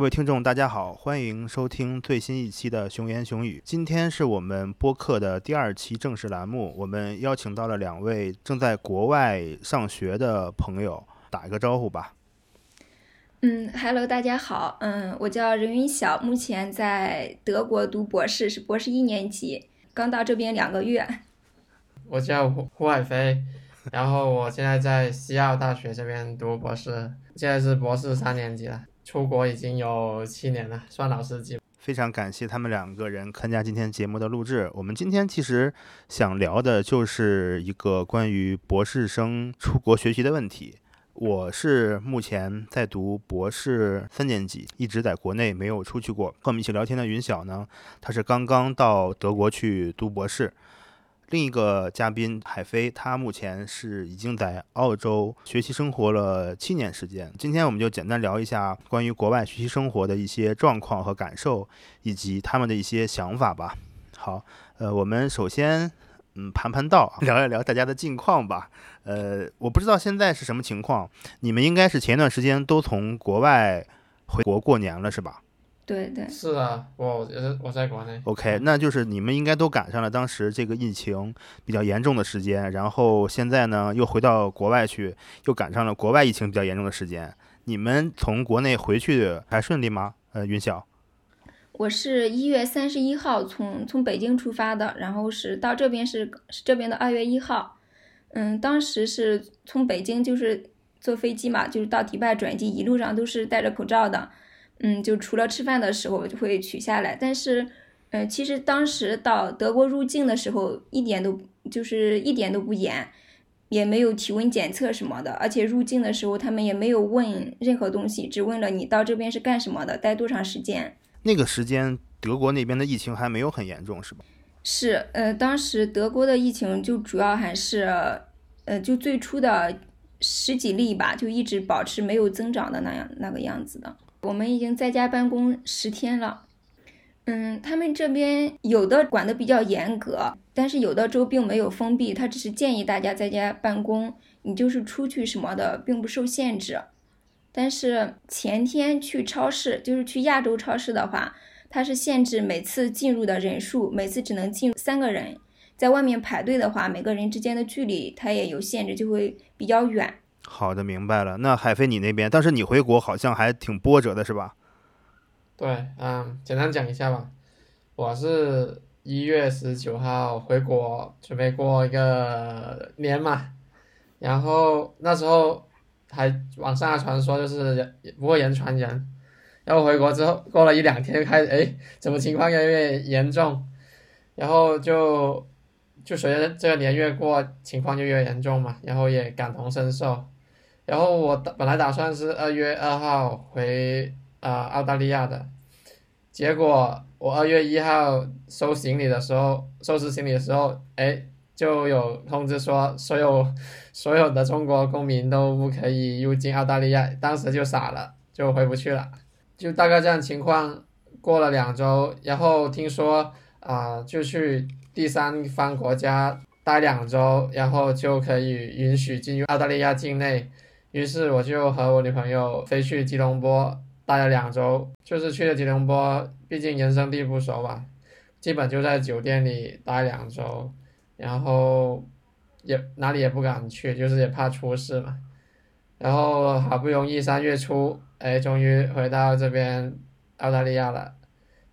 各位听众，大家好，欢迎收听最新一期的《熊言熊语》。今天是我们播客的第二期正式栏目，我们邀请到了两位正在国外上学的朋友，打一个招呼吧。嗯，Hello，大家好，嗯，我叫任云晓，目前在德国读博士，是博士一年级，刚到这边两个月。我叫胡胡海飞，然后我现在在西澳大学这边读博士，现在是博士三年级了。出国已经有七年了，算老司机。非常感谢他们两个人参加今天节目的录制。我们今天其实想聊的就是一个关于博士生出国学习的问题。我是目前在读博士三年级，一直在国内没有出去过。和我们一起聊天的云晓呢，他是刚刚到德国去读博士。另一个嘉宾海飞，他目前是已经在澳洲学习生活了七年时间。今天我们就简单聊一下关于国外学习生活的一些状况和感受，以及他们的一些想法吧。好，呃，我们首先嗯盘盘道，聊一聊大家的近况吧。呃，我不知道现在是什么情况，你们应该是前一段时间都从国外回国过年了，是吧？对对，是啊，我我在国内。OK，那就是你们应该都赶上了当时这个疫情比较严重的时间，然后现在呢又回到国外去，又赶上了国外疫情比较严重的时间。你们从国内回去还顺利吗？呃，云晓，我是一月三十一号从从北京出发的，然后是到这边是是这边的二月一号。嗯，当时是从北京就是坐飞机嘛，就是到迪拜转机，一路上都是戴着口罩的。嗯，就除了吃饭的时候就会取下来，但是，呃，其实当时到德国入境的时候一点都就是一点都不严，也没有体温检测什么的，而且入境的时候他们也没有问任何东西，只问了你到这边是干什么的，待多长时间。那个时间德国那边的疫情还没有很严重，是吧？是，呃，当时德国的疫情就主要还是，呃，就最初的十几例吧，就一直保持没有增长的那样那个样子的。我们已经在家办公十天了，嗯，他们这边有的管的比较严格，但是有的州并没有封闭，他只是建议大家在家办公，你就是出去什么的并不受限制。但是前天去超市，就是去亚洲超市的话，它是限制每次进入的人数，每次只能进三个人，在外面排队的话，每个人之间的距离它也有限制，就会比较远。好的，明白了。那海飞，你那边，但是你回国好像还挺波折的，是吧？对，嗯，简单讲一下吧。我是一月十九号回国，准备过一个年嘛。然后那时候还网上传说就是不会人传人。然后回国之后，过了一两天，开始哎，怎么情况越来越严重？然后就就随着这个年越过，情况就越严重嘛。然后也感同身受。然后我本来打算是二月二号回啊澳大利亚的，结果我二月一号收行李的时候，收拾行李的时候，哎，就有通知说所有所有的中国公民都不可以入境澳大利亚，当时就傻了，就回不去了，就大概这样情况。过了两周，然后听说啊，就去第三方国家待两周，然后就可以允许进入澳大利亚境内。于是我就和我女朋友飞去吉隆坡待了两周，就是去了吉隆坡，毕竟人生地不熟嘛，基本就在酒店里待两周，然后也哪里也不敢去，就是也怕出事嘛。然后好不容易三月初，哎，终于回到这边澳大利亚了，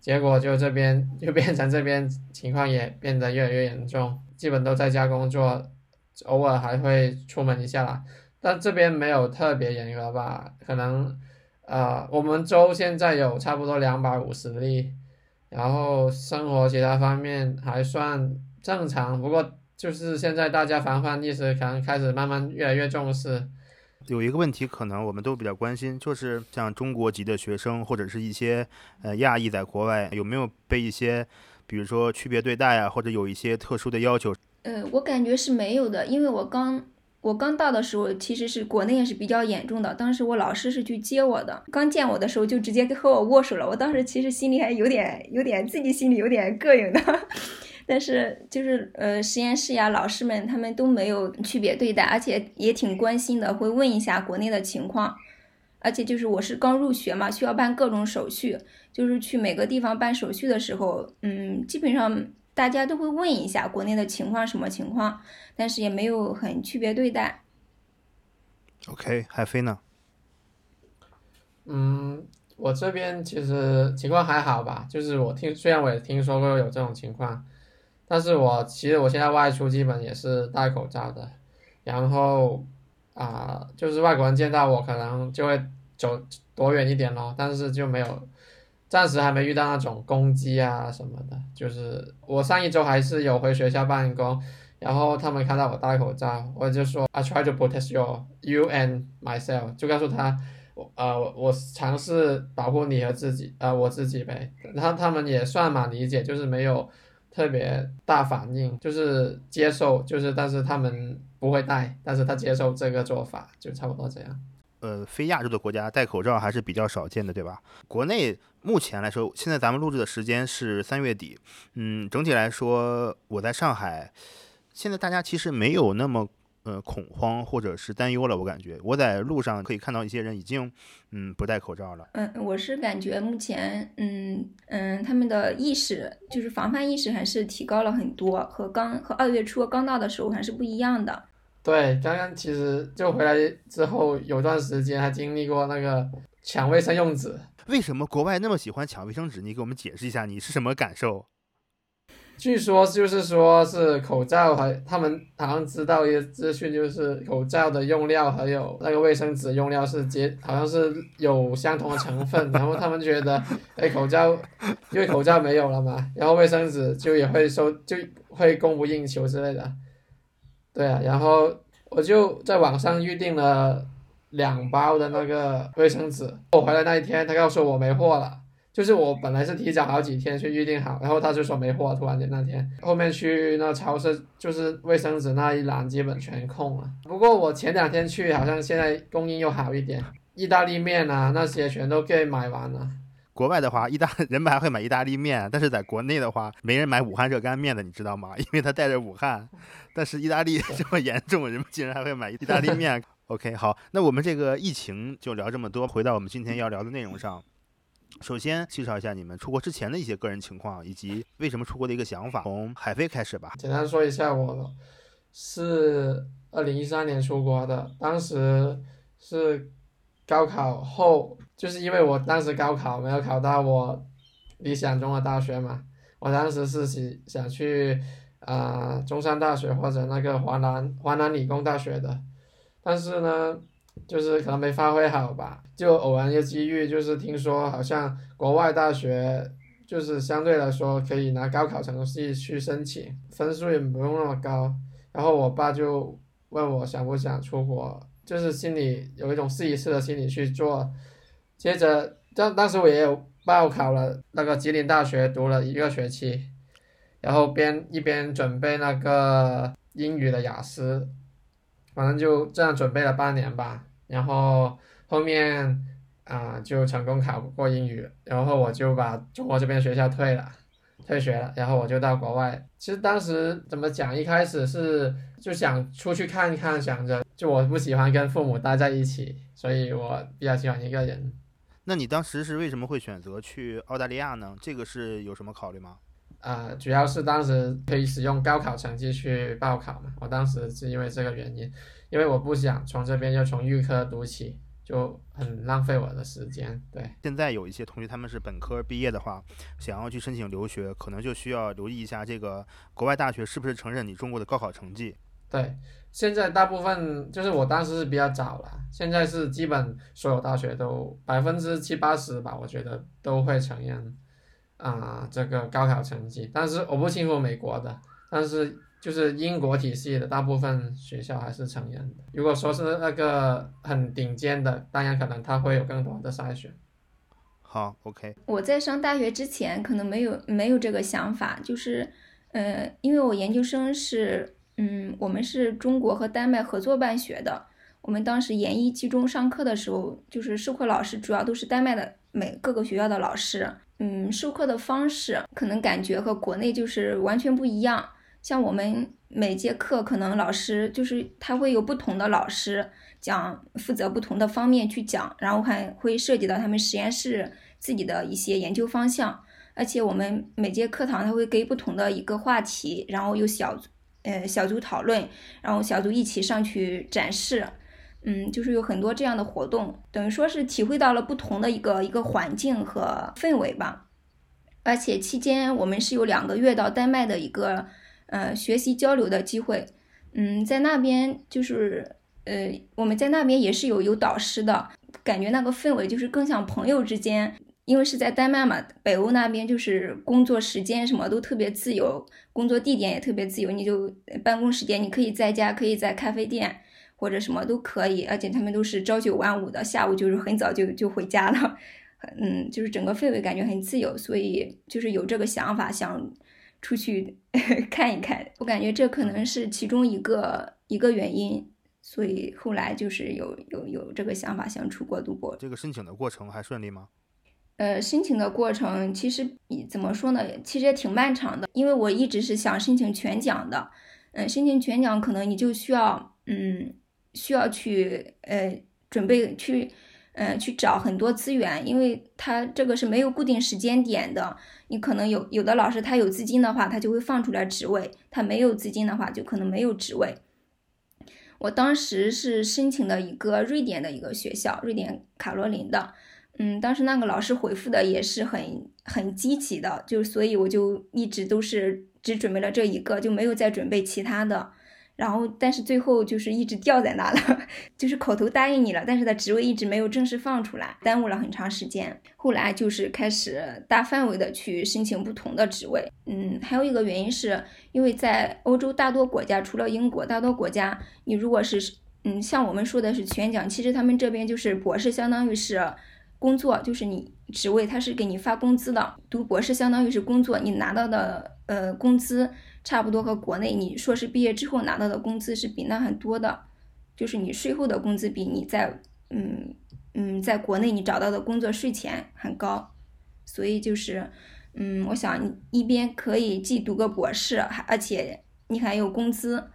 结果就这边就变成这边情况也变得越来越严重，基本都在家工作，偶尔还会出门一下啦。但这边没有特别严格吧？可能，呃，我们州现在有差不多两百五十例，然后生活其他方面还算正常。不过就是现在大家防范意识可能开始慢慢越来越重视。有一个问题，可能我们都比较关心，就是像中国籍的学生或者是一些呃亚裔在国外有没有被一些，比如说区别对待啊，或者有一些特殊的要求？呃，我感觉是没有的，因为我刚。我刚到的时候，其实是国内也是比较严重的。当时我老师是去接我的，刚见我的时候就直接和我握手了。我当时其实心里还有点、有点自己心里有点膈应的，但是就是呃，实验室呀，老师们他们都没有区别对待，而且也挺关心的，会问一下国内的情况。而且就是我是刚入学嘛，需要办各种手续，就是去每个地方办手续的时候，嗯，基本上大家都会问一下国内的情况什么情况，但是也没有很区别对待。OK，海飞呢？嗯，我这边其实情况还好吧，就是我听，虽然我也听说过有这种情况，但是我其实我现在外出基本也是戴口罩的，然后啊、就是外国人见到我可能就会走躲远一点咯，但是就没有，暂时还没遇到那种攻击啊什么的，就是我上一周还是有回学校办公。然后他们看到我戴口罩，我就说 I try to protect you, you and myself，就告诉他我呃，我尝试保护你和自己，呃，我自己呗。然后他们也算蛮理解，就是没有特别大反应，就是接受，就是但是他们不会戴，但是他接受这个做法，就差不多这样。呃，非亚洲的国家戴口罩还是比较少见的，对吧？国内目前来说，现在咱们录制的时间是三月底，嗯，整体来说，我在上海，现在大家其实没有那么呃恐慌或者是担忧了，我感觉我在路上可以看到一些人已经嗯不戴口罩了。嗯，我是感觉目前，嗯嗯，他们的意识就是防范意识还是提高了很多，和刚和二月初刚到的时候还是不一样的。对，刚刚其实就回来之后有段时间还经历过那个抢卫生用纸，为什么国外那么喜欢抢卫生纸？你给我们解释一下，你是什么感受？据说就是说是口罩还他们好像知道一些资讯，就是口罩的用料还有那个卫生纸用料是接，好像是有相同的成分，然后他们觉得，哎，口罩因为口罩没有了嘛，然后卫生纸就也会收就会供不应求之类的，对啊，然后我就在网上预定了两包的那个卫生纸，我回来那一天他告诉我没货了。就是我本来是提早好几天去预定好，然后他就说没货，突然间那天后面去那超市，就是卫生纸那一栏基本全空了。不过我前两天去，好像现在供应又好一点，意大利面啊那些全都给买完了。国外的话，意大 人们还会买意大利面，但是在国内的话，没人买武汉热干面的，你知道吗？因为它带着武汉。但是意大利这么严重，人们竟然还会买意大利面。OK，好，那我们这个疫情就聊这么多，回到我们今天要聊的内容上。首先介绍一下你们出国之前的一些个人情况，以及为什么出国的一个想法。从海飞开始吧。简单说一下，我是二零一三年出国的，当时是高考后，就是因为我当时高考没有考到我理想中的大学嘛，我当时是想想去啊、中山大学或者那个华南华南理工大学的，但是呢，就是可能没发挥好吧，就偶然一个机遇，就是听说好像国外大学就是相对来说可以拿高考成绩去申请，分数也不用那么高。然后我爸就问我想不想出国，就是心里有一种试一试的心理去做。接着，当当时我也有报考了那个吉林大学，读了一个学期，然后边一边准备那个英语的雅思，反正就这样准备了半年吧。然后后面啊、就成功考过英语，然后我就把中国这边学校退了。退学了，然后我就到国外。其实当时怎么讲，一开始是就想出去看一看，想着就我不喜欢跟父母待在一起，所以我比较喜欢一个人。那你当时是为什么会选择去澳大利亚呢？这个是有什么考虑吗？啊、主要是当时可以使用高考成绩去报考嘛，我当时是因为这个原因，因为我不想从这边又从预科读起，就很浪费我的时间。对，现在有一些同学他们是本科毕业的话，想要去申请留学，可能就需要留意一下这个国外大学是不是承认你中国的高考成绩。对，现在大部分就是我当时是比较早了，现在是基本所有大学都百分之七八十吧，我觉得都会承认啊、这个高考成绩。但是我不清楚美国的，但是就是英国体系的大部分学校还是承认的。如果说是那个很顶尖的，当然可能他会有更多的筛选。好，OK，我在上大学之前可能没有没有这个想法，就是，呃，因为我研究生是，嗯，我们是中国和丹麦合作办学的，我们当时研一集中上课的时候，就是授课老师主要都是丹麦的每各个学校的老师，嗯，授课的方式可能感觉和国内就是完全不一样。像我们每节课可能老师就是他会有不同的老师讲，负责不同的方面去讲，然后还会涉及到他们实验室自己的一些研究方向。而且我们每节课堂他会给不同的一个话题，然后有小呃小组讨论，然后小组一起上去展示，嗯，就是有很多这样的活动，等于说是体会到了不同的一个一个环境和氛围吧。而且期间我们是有两个月到丹麦的一个呃学习交流的机会，嗯，在那边就是呃我们在那边也是有有导师的感觉，那个氛围就是更像朋友之间。因为是在丹麦嘛，北欧那边就是工作时间什么都特别自由，工作地点也特别自由，你就办公时间你可以在家，可以在咖啡店或者什么都可以，而且他们都是朝九晚五的，下午就是很早就就回家了，嗯，就是整个氛围感觉很自由，所以就是有这个想法想出去 看一看，我感觉这可能是其中一个一个原因，所以后来就是有有有这个想法想出国读博。这个申请的过程还顺利吗？呃，申请的过程其实怎么说呢？其实也挺漫长的，因为我一直是想申请全奖的。嗯，申请全奖可能你就需要，嗯，需要去呃准备去，呃去找很多资源，因为他这个是没有固定时间点的。你可能有有的老师他有资金的话，他就会放出来职位；他没有资金的话，就可能没有职位。我当时是申请的一个瑞典的一个学校，瑞典卡罗琳的。嗯，当时那个老师回复的也是很很积极的，就所以我就一直都是只准备了这一个，就没有再准备其他的。然后，但是最后就是一直吊在那了，就是口头答应你了，但是他职位一直没有正式放出来，耽误了很长时间。后来就是开始大范围的去申请不同的职位。嗯，还有一个原因是因为在欧洲大多国家，除了英国，大多国家你如果是嗯像我们说的是全奖，其实他们这边就是博士，相当于是。工作就是你职位，他是给你发工资的。读博士相当于是工作，你拿到的呃工资差不多和国内你硕士毕业之后拿到的工资是比那很多的，就是你税后的工资比你在嗯嗯在国内你找到的工作税前很高，所以就是嗯我想一边可以既读个博士，还而且你还有工资，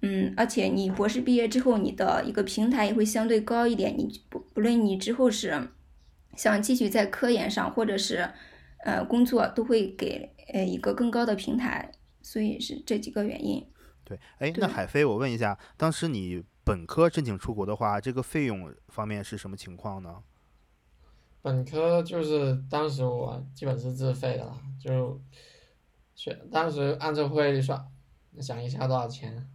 嗯而且你博士毕业之后你的一个平台也会相对高一点，你不不论你之后是。想继续在科研上，或者是，呃，工作都会给呃一个更高的平台，所以是这几个原因。对，哎，那海飞，我问一下，当时你本科申请出国的话，这个费用方面是什么情况呢？本科就是当时我基本是自费的了，就学当时按照汇率算，想一下多少钱？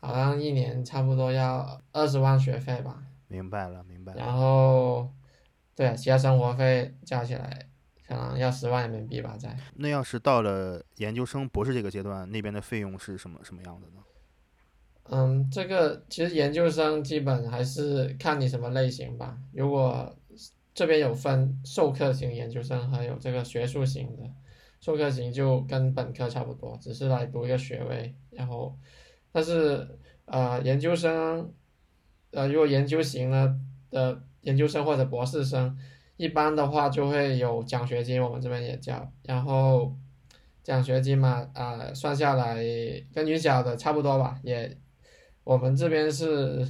好像一年差不多要二十万学费吧。明白了，明白了。然后。对，其他生活费加起来可能要十万人民币吧，在。那要是到了研究生、博士这个阶段，那边的费用是什么什么样的呢？嗯，这个其实研究生基本还是看你什么类型吧。如果这边有分授课型研究生，还有这个学术型的。授课型就跟本科差不多，只是来读一个学位。然后，但是呃，研究生，呃，如果研究型呢的。研究生或者博士生，一般的话就会有奖学金，我们这边也叫。然后奖学金嘛，啊，算下来跟女校的差不多吧，也我们这边是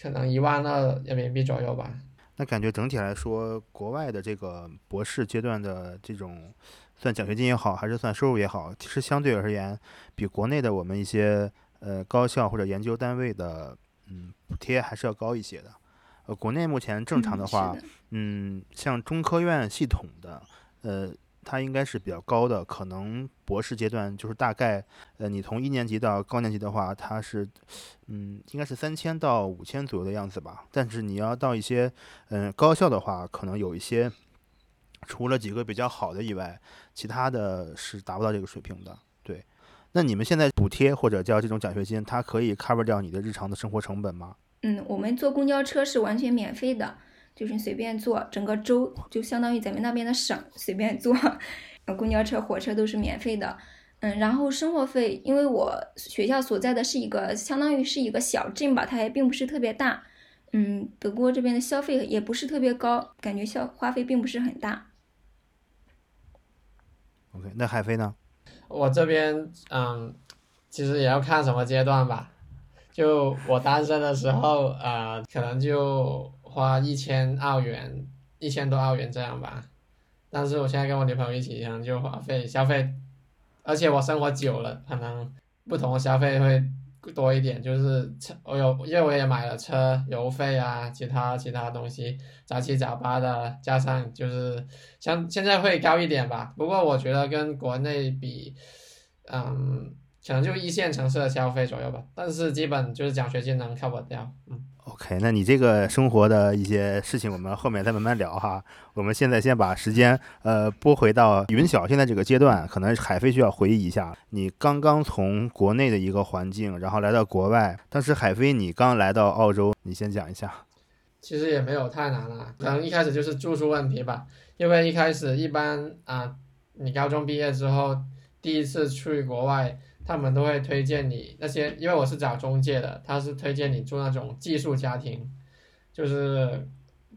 可能一万二人民币左右吧。那感觉整体来说，国外的这个博士阶段的这种算奖学金也好，还是算收入也好，其实相对而言，比国内的我们一些呃高校或者研究单位的嗯补贴还是要高一些的。呃，国内目前正常的话，嗯，像中科院系统的，呃，它应该是比较高的。可能博士阶段就是大概，呃，你从一年级到高年级的话，它是，嗯，应该是三千到五千左右的样子吧。但是你要到一些，嗯，高校的话，可能有一些，除了几个比较好的以外，其他的是达不到这个水平的。对，那你们现在补贴或者叫这种奖学金，它可以 cover 掉你的日常的生活成本吗？嗯，我们坐公交车是完全免费的，就是随便坐，整个州就相当于咱们那边的省，随便坐，公交车、火车都是免费的。嗯，然后生活费，因为我学校所在的是一个相当于是一个小镇吧，它也并不是特别大。嗯，德国这边的消费也不是特别高，感觉消花费并不是很大。OK，那海飞呢？我这边嗯。其实也要看什么阶段吧。就我单身的时候，呃，可能就花一千澳元，一千多澳元这样吧。但是我现在跟我女朋友一起，可能就花费消费，而且我生活久了，可能不同的消费会多一点。就是车，我有，因为我也买了车，油费啊，其他其他东西杂七杂八的，加上就是像现在会高一点吧。不过我觉得跟国内比，嗯。可能就一线城市的消费左右吧，但是基本就是奖学金能 cover 掉。嗯，OK，那你这个生活的一些事情，我们后面再慢慢聊哈。我们现在先把时间呃拨回到云晓现在这个阶段，可能海飞需要回忆一下，你刚刚从国内的一个环境，然后来到国外，当时海飞你刚来到澳洲，你先讲一下。其实也没有太难了，可能一开始就是住宿问题吧，因为一开始一般啊，你高中毕业之后第一次去国外。他们都会推荐你那些，因为我是找中介的，他是推荐你住那种寄宿家庭，就是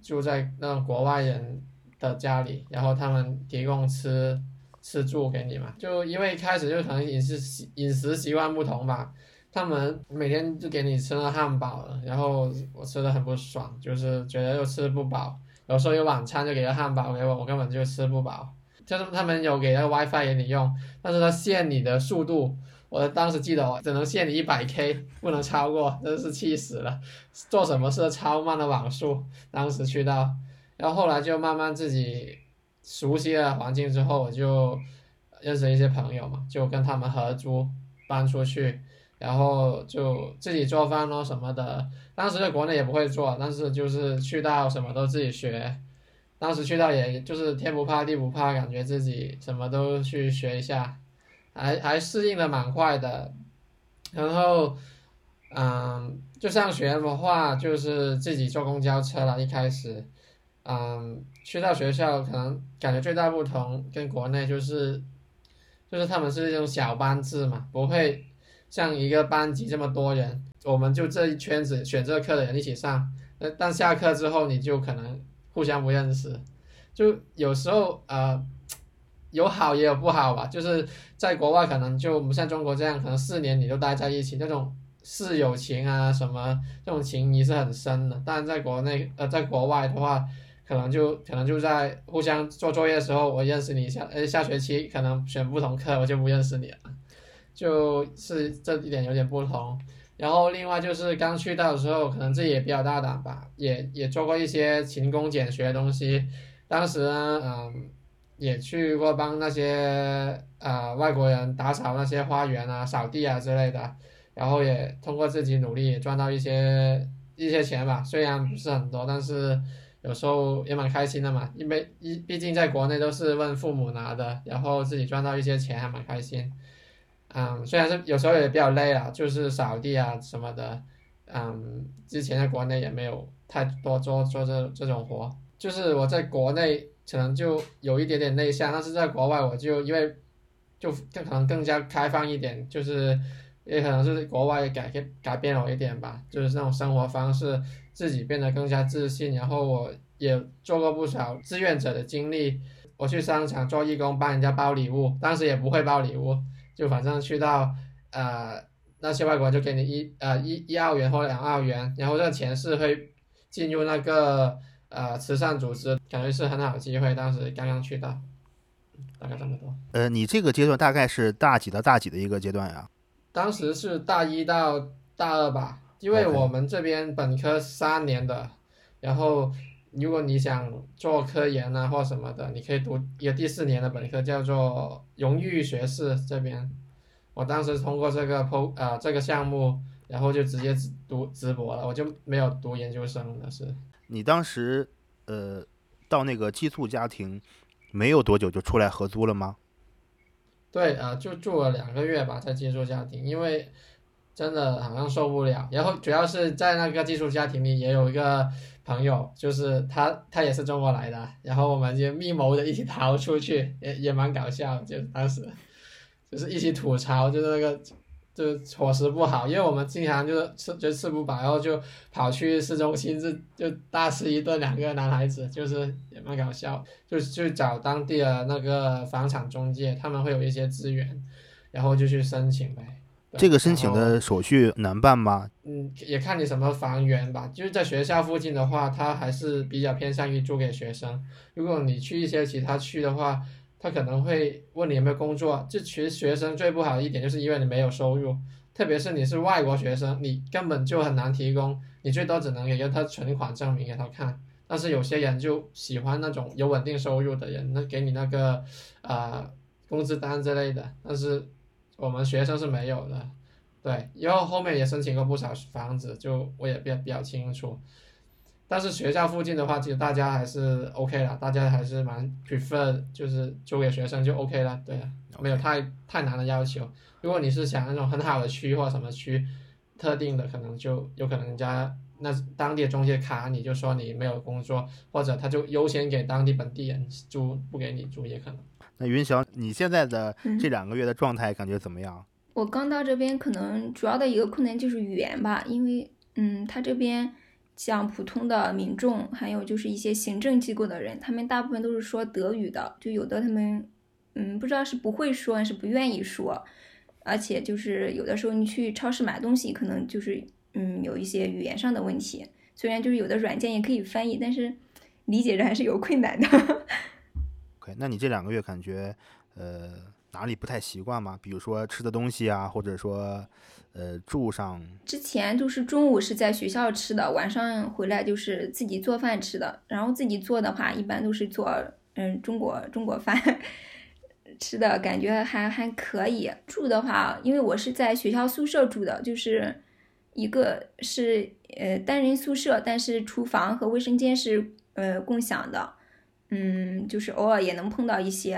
住在那种国外人的家里，然后他们提供吃吃住给你嘛。就因为一开始就可能饮食习饮食习惯不同吧，他们每天就给你吃那汉堡，然后我吃的很不爽，就是觉得又吃不饱，有时候有晚餐就给个汉堡给我，我根本就吃不饱。就是他们有给那个 WiFi 给你用，但是他限你的速度。我当时记得我，只能限你一百 K，不能超过，真是气死了。做什么事超慢的网速，当时去到，然后后来就慢慢自己熟悉了环境之后，我就认识一些朋友嘛，就跟他们合租搬出去，然后就自己做饭咯什么的。当时在国内也不会做，但是就是去到什么都自己学。当时去到也就是天不怕地不怕，感觉自己什么都去学一下。还还适应的蛮快的，然后，嗯，就上学的话，就是自己坐公交车了。一开始，嗯，去到学校，可能感觉最大不同跟国内就是，就是他们是一种小班制嘛，不会像一个班级这么多人，我们就这一圈子选这课的人一起上，那但下课之后你就可能互相不认识，就有时候呃。有好也有不好吧，就是在国外可能就不像中国这样，可能四年你都待在一起，那种室友情啊什么这种情谊是很深的。但在国内呃，在国外的话，可能就可能就在互相做作业的时候，我认识你一下，呃下学期可能选不同课，我就不认识你了，就是这一点有点不同。然后另外就是刚去到的时候，可能自己也比较大胆吧，也也做过一些勤工俭学的东西。当时呢，嗯。也去过帮那些呃外国人打扫那些花园啊、扫地啊之类的，然后也通过自己努力赚到一些一些钱吧，虽然不是很多，但是有时候也蛮开心的嘛，因为一毕竟在国内都是问父母拿的，然后自己赚到一些钱还蛮开心。嗯，虽然是有时候也比较累了，就是扫地啊什么的，嗯，之前在国内也没有太多做做这这种活，就是我在国内。可能就有一点点内向，但是在国外我就因为就更可能更加开放一点，就是也可能是国外改变改变了我一点吧，就是那种生活方式，自己变得更加自信。然后我也做过不少志愿者的经历，我去商场做义工，帮人家包礼物，当时也不会包礼物，就反正去到呃那些外国就给你一呃一一澳元或两澳元，然后这个钱是会进入那个。呃，慈善组织感觉是很好的机会，当时刚刚去到，大概这么多。呃，你这个阶段大概是大几到大几的一个阶段呀？当时是大一到大二吧，因为我们这边本科三年的，然后如果你想做科研啊或什么的，你可以读一个第四年的本科，叫做荣誉学士这边。我当时通过这个 PO 啊这个项目，然后就直接读直博了，我就没有读研究生了是。你当时，呃，到那个寄宿家庭，没有多久就出来合租了吗？对啊，就住了两个月吧，在寄宿家庭，因为真的好像受不了。然后主要是在那个寄宿家庭里也有一个朋友，就是他，他也是中国来的，然后我们就密谋的一起逃出去，也也蛮搞笑，就当时就是一起吐槽，就是那个。就伙食不好，因为我们经常就是吃就吃不饱，然后就跑去市中心就就大吃一顿。两个男孩子就是也蛮搞笑，就去找当地的那个房产中介，他们会有一些资源，然后就去申请呗。这个申请的手续难办吗？嗯，也看你什么房源吧。就是在学校附近的话，它还是比较偏向于租给学生。如果你去一些其他区的话，他可能会问你有没有工作。这其实学生最不好的一点就是因为你没有收入，特别是你是外国学生，你根本就很难提供，你最多只能给他存款证明给他看。但是有些人就喜欢那种有稳定收入的人，那给你那个呃工资单之类的。但是我们学生是没有的。对，然后后面也申请过不少房子，就我也比较比较清楚。但是学校附近的话，其实大家还是 OK 了，大家还是蛮 prefer 就是租给学生就 OK 了，对啊，没有太太难的要求。如果你是想那种很好的区或什么区，特定的可能就有可能人家那当地的中介卡你就说你没有工作，或者他就优先给当地本地人租，不给你租也可能。那云晓，你现在的嗯这两个月的状态感觉怎么样？我刚到这边，可能主要的一个困难就是语言吧，因为嗯，他这边像普通的民众，还有就是一些行政机构的人，他们大部分都是说德语的，就有的他们嗯不知道是不会说还是不愿意说，而且就是有的时候你去超市买东西，可能就是嗯有一些语言上的问题，虽然就是有的软件也可以翻译，但是理解着还是有困难的。OK，那你这两个月感觉呃哪里不太习惯吗？比如说吃的东西啊，或者说呃住上之前就是中午是在学校吃的，晚上回来就是自己做饭吃的。然后自己做的话，一般都是做嗯中国中国饭，吃的感觉还还可以。住的话，因为我是在学校宿舍住的，就是一个是呃单人宿舍，但是厨房和卫生间是呃共享的。嗯，就是偶尔也能碰到一些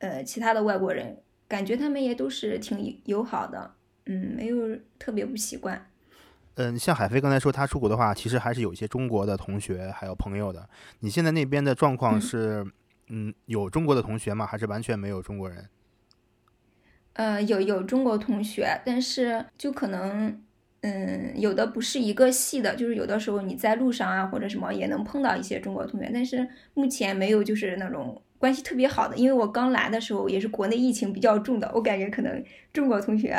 呃其他的外国人，感觉他们也都是挺友好的。嗯，没有特别不习惯。嗯，像海飞刚才说，他出国的话，其实还是有一些中国的同学还有朋友的。你现在那边的状况嗯是，嗯，有中国的同学吗？还是完全没有中国人？呃，有有中国同学，但是就可能，嗯，有的不是一个系的，就是有的时候你在路上啊或者什么也能碰到一些中国同学，但是目前没有就是那种关系特别好的，因为我刚来的时候也是国内疫情比较重的，我感觉可能中国同学，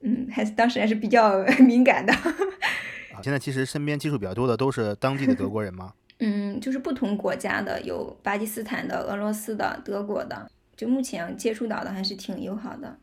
嗯，还是当时还是比较 敏感的。啊，现在其实身边接触比较多的都是当地的德国人吗？嗯，就是不同国家的，有巴基斯坦的、俄罗斯的、德国的，就目前接触到的还是挺友好的。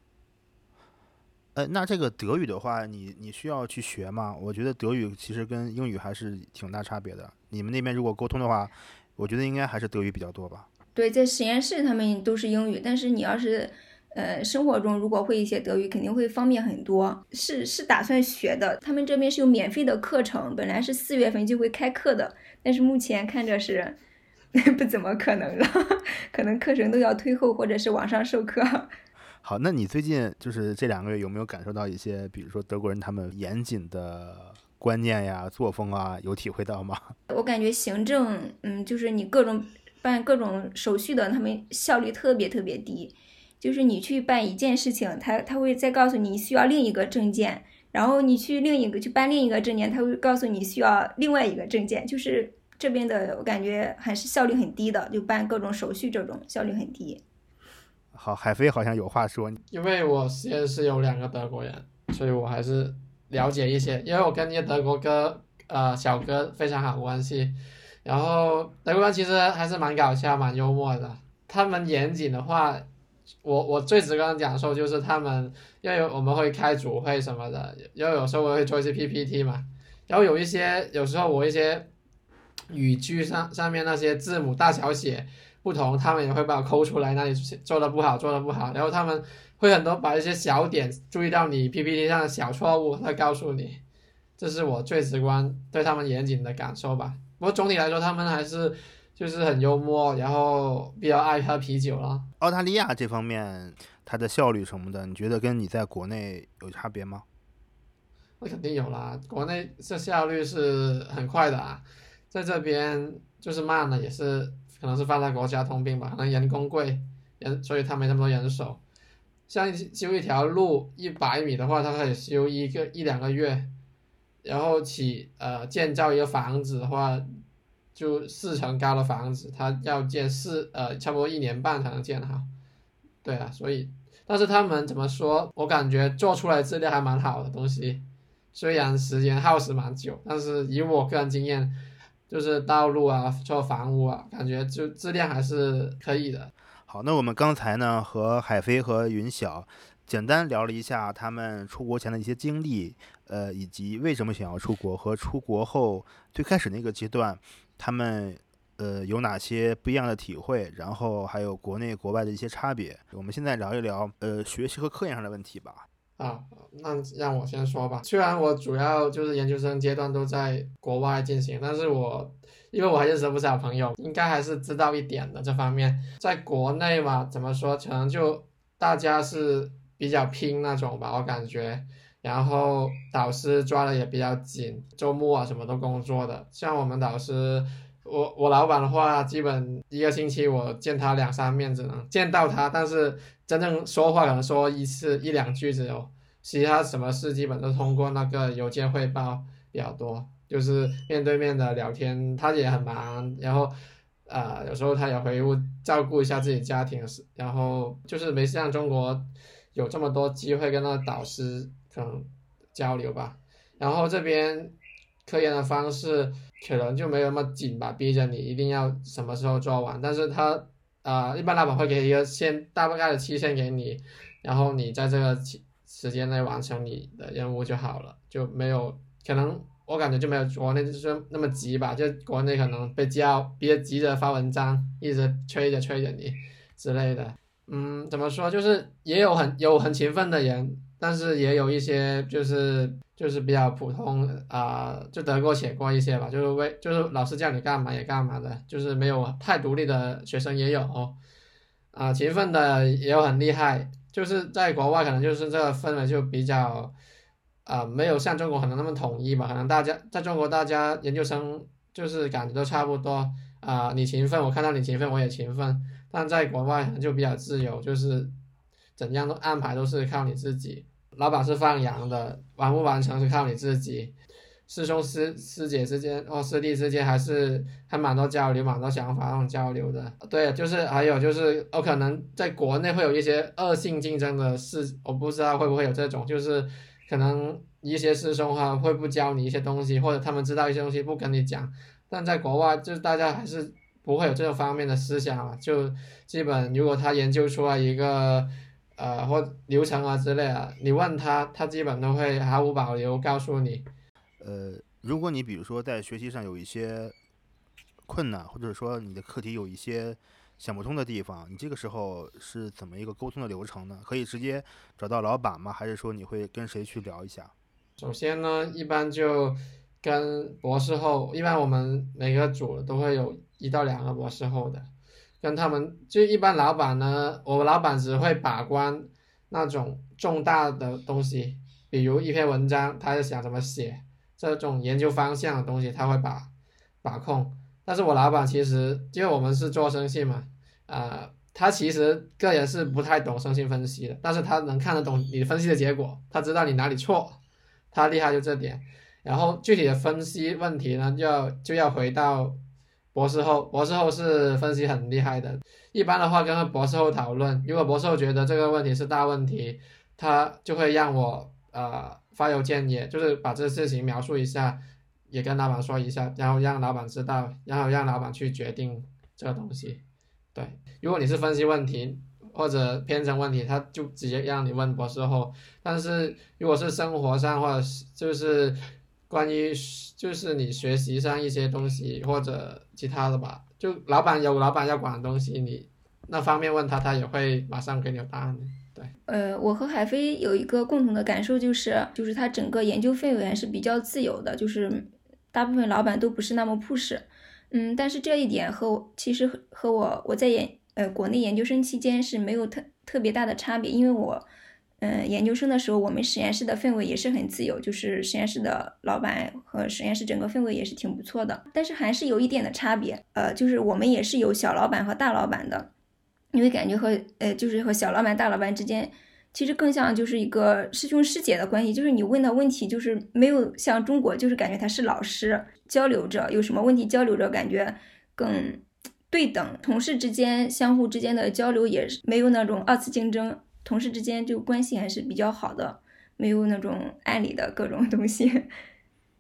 呃，那这个德语的话，你你需要去学吗？我觉得德语其实跟英语还是挺大差别的。你们那边如果沟通的话，我觉得应该还是德语比较多吧。对，在实验室他们都是英语，但是你要是呃生活中如果会一些德语，肯定会方便很多。是是打算学的，他们这边是有免费的课程，本来是四月份就会开课的，但是目前看着是 不怎么可能了，可能课程都要推后或者是网上授课。好，那你最近就是这两个月有没有感受到一些，比如说德国人他们严谨的观念呀、作风啊，有体会到吗？我感觉行政，嗯，就是你各种办各种手续的，他们效率特别特别低。就是你去办一件事情，他他会再告诉你需要另一个证件，然后你去另一个去办另一个证件，他会告诉你需要另外一个证件。就是这边的，我感觉还是效率很低的，就办各种手续这种效率很低。好，海飞好像有话说，因为我实验室有两个德国人，所以我还是了解一些。因为我跟一个德国哥，呃，小哥非常好关系。然后德国人其实还是蛮搞笑、蛮幽默的。他们严谨的话，我我最直观的感受就是他们，因为我们会开组会什么的，然后有时候我会做一些 PPT 嘛，然后有一些有时候我一些语句上上面那些字母大小写不同，他们也会把我抠出来，那里做的不好，做的不好，然后他们会很多把一些小点注意到你 PPT 上的小错误，他告诉你，这是我最直观对他们严谨的感受吧。不过总体来说，他们还是就是很幽默，然后比较爱喝啤酒了。澳大利亚这方面它的效率什么的，你觉得跟你在国内有差别吗？那肯定有啦，国内这效率是很快的啊，在这边就是慢了，也是可能是发达国家通病吧，可能人工贵，人所以他没那么多人手。像修一条路一百米的话，他可以修一个一两个月，然后起呃建造一个房子的话，就四层高的房子，它要建四呃差不多一年半才能建好。对啊，所以但是他们怎么说，我感觉做出来质量还蛮好的东西，虽然时间耗时蛮久，但是以我个人经验，就是道路啊、做房屋啊，感觉就质量还是可以的。好，那我们刚才呢和海飞和云晓简单聊了一下他们出国前的一些经历，呃，以及为什么想要出国和出国后最开始那个阶段，他们。呃，有哪些不一样的体会？然后还有国内国外的一些差别。我们现在聊一聊呃学习和科研上的问题吧。啊，那让我先说吧。虽然我主要就是研究生阶段都在国外进行，但是我因为我还认识了不少朋友，应该还是知道一点的这方面。在国内嘛，怎么说？可能就大家是比较拼那种吧，我感觉。然后导师抓的也比较紧，周末啊什么都工作的。像我们导师。我我老板的话，基本一个星期我见他两三面，只能见到他，但是真正说话可能说一次一两句只有，其他什么事基本都通过那个邮件汇报比较多，就是面对面的聊天，他也很忙，然后呃有时候他也回屋照顾一下自己家庭，然后就是没像中国有这么多机会跟那个导师可能交流吧，然后这边科研的方式。可能就没有那么紧吧，逼着你一定要什么时候做完。但是他啊，一般老板会给一个限大概的期限给你，然后你在这个期时间内完成你的任务就好了，就没有可能我感觉就没有国内就是那么急吧，就国内可能被叫逼着急着发文章，一直催着催着你之类的。嗯，怎么说就是也有很有很勤奋的人。但是也有一些就是就是比较普通啊，就得过且过一些吧，就是为就是老师叫你干嘛也干嘛的，就是没有太独立的学生也有，啊，勤奋的也有很厉害，就是在国外可能就是这个氛围就比较啊，没有像中国可能那么统一吧，可能大家在中国大家研究生就是感觉都差不多啊，你勤奋我看到你勤奋我也勤奋，但在国外可能就比较自由，就是怎样都安排都是靠你自己。老板是放羊的，完不完成是靠你自己。师兄师师姐之间哦师弟之间还是还蛮多交流，蛮多想法那种交流的。对，就是还有就是，我可能在国内会有一些恶性竞争的事，我不知道会不会有这种，就是可能一些师兄哈会不教你一些东西，或者他们知道一些东西不跟你讲。但在国外，就是大家还是不会有这方面的思想，就基本如果他研究出来一个。呃，或流程啊之类啊，你问他，他基本都会毫无保留告诉你。呃，如果你比如说在学习上有一些困难，或者说你的课题有一些想不通的地方，你这个时候是怎么一个沟通的流程呢？可以直接找到老板吗？还是说你会跟谁去聊一下？首先呢，一般就跟博士后，一般我们每个组都会有一到两个博士后的。跟他们就一般老板呢，我老板只会把关那种重大的东西，比如一篇文章，他是想怎么写，这种研究方向的东西他会把把控。但是我老板其实，因为我们是做生信嘛，啊，他其实个人是不太懂生信分析的，但是他能看得懂你分析的结果，他知道你哪里错，他厉害就这点。然后具体的分析问题呢，就要就要回到。博士后，博士后是分析很厉害的。一般的话，跟博士后讨论，如果博士后觉得这个问题是大问题，他就会让我呃发邮件，也就是把这事情描述一下，也跟老板说一下，然后让老板知道，然后让老板去决定这个东西。对，如果你是分析问题或者编程问题，他就直接让你问博士后。但是如果是生活上或者是就是。关于就是你学习上一些东西或者其他的吧，就老板有老板要管的东西，你那方面问他，他也会马上给你答案的。对，呃，我和海飞有一个共同的感受，就是就是他整个研究氛围还是比较自由的，就是大部分老板都不是那么 push，嗯，但是这一点和我其实和我我在研呃国内研究生期间是没有特特别大的差别，因为我。嗯，研究生的时候，我们实验室的氛围也是很自由，就是实验室的老板和实验室整个氛围也是挺不错的。但是还是有一点的差别，呃，就是我们也是有小老板和大老板的，因为感觉和呃，就是和小老板、大老板之间，其实更像就是一个师兄师姐的关系，就是你问的问题就是没有像中国，就是感觉他是老师交流着，有什么问题交流着，感觉更对等。同事之间相互之间的交流也是没有那种二次竞争。同事之间就关系还是比较好的，没有那种暗里的各种东西。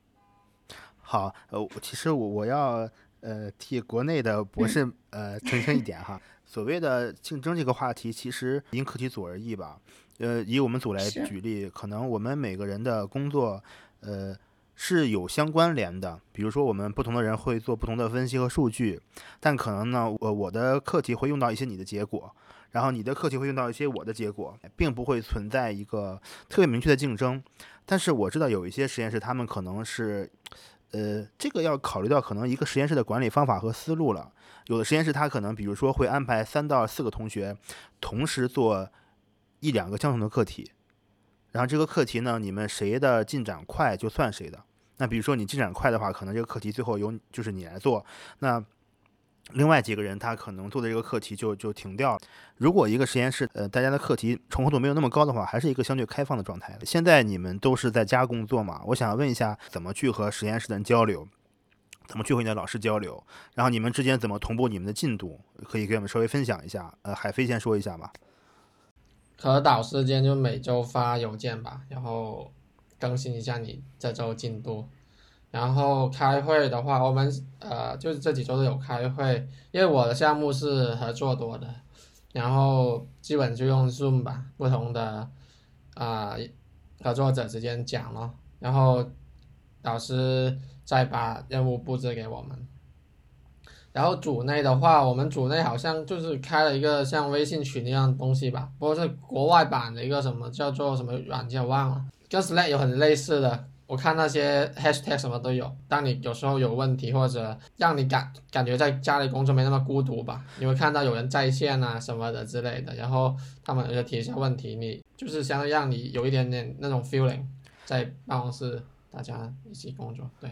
好，呃，其实我我要呃替国内的博士呃澄清一点哈，所谓的竞争这个话题，其实因课题组而异吧。呃，以我们组来举例，可能我们每个人的工作，呃，是有相关联的。比如说，我们不同的人会做不同的分析和数据，但可能呢，我我的课题会用到一些你的结果，然后你的课题会用到一些我的结果，并不会存在一个特别明确的竞争。但是我知道有一些实验室，他们可能是，呃，这个要考虑到可能一个实验室的管理方法和思路了。有的实验室他可能，比如说会安排三到四个同学同时做一两个相同的课题，然后这个课题呢，你们谁的进展快就算谁的。那比如说你进展快的话，可能这个课题最后由就是你来做，那另外几个人他可能做的这个课题就就停掉了。如果一个实验室呃大家的课题重合度没有那么高的话，还是一个相对开放的状态。现在你们都是在家工作嘛？我想问一下，怎么去和实验室的人交流？怎么去和你的老师交流？然后你们之间怎么同步你们的进度？可以给我们稍微分享一下。呃，海飞先说一下吧。和导师间就每周发邮件吧，然后更新一下你这周进度。然后开会的话，我们呃就是这几周都有开会，因为我的项目是合作多的，然后基本就用 Zoom 吧，不同的啊、合作者之间讲咯，然后导师再把任务布置给我们。然后组内的话，我们组内好像就是开了一个像微信群一样东西吧，不过是国外版的一个什么叫做什么软件忘了，跟 Slack 有很类似的。我看那些 hashtag 什么都有，当你有时候有问题或者让你感感觉在家里工作没那么孤独吧，你会看到有人在线啊什么的之类的，然后他们就提一下问题，你就是相当于让你有一点点那种 feeling，在办公室大家一起工作，对。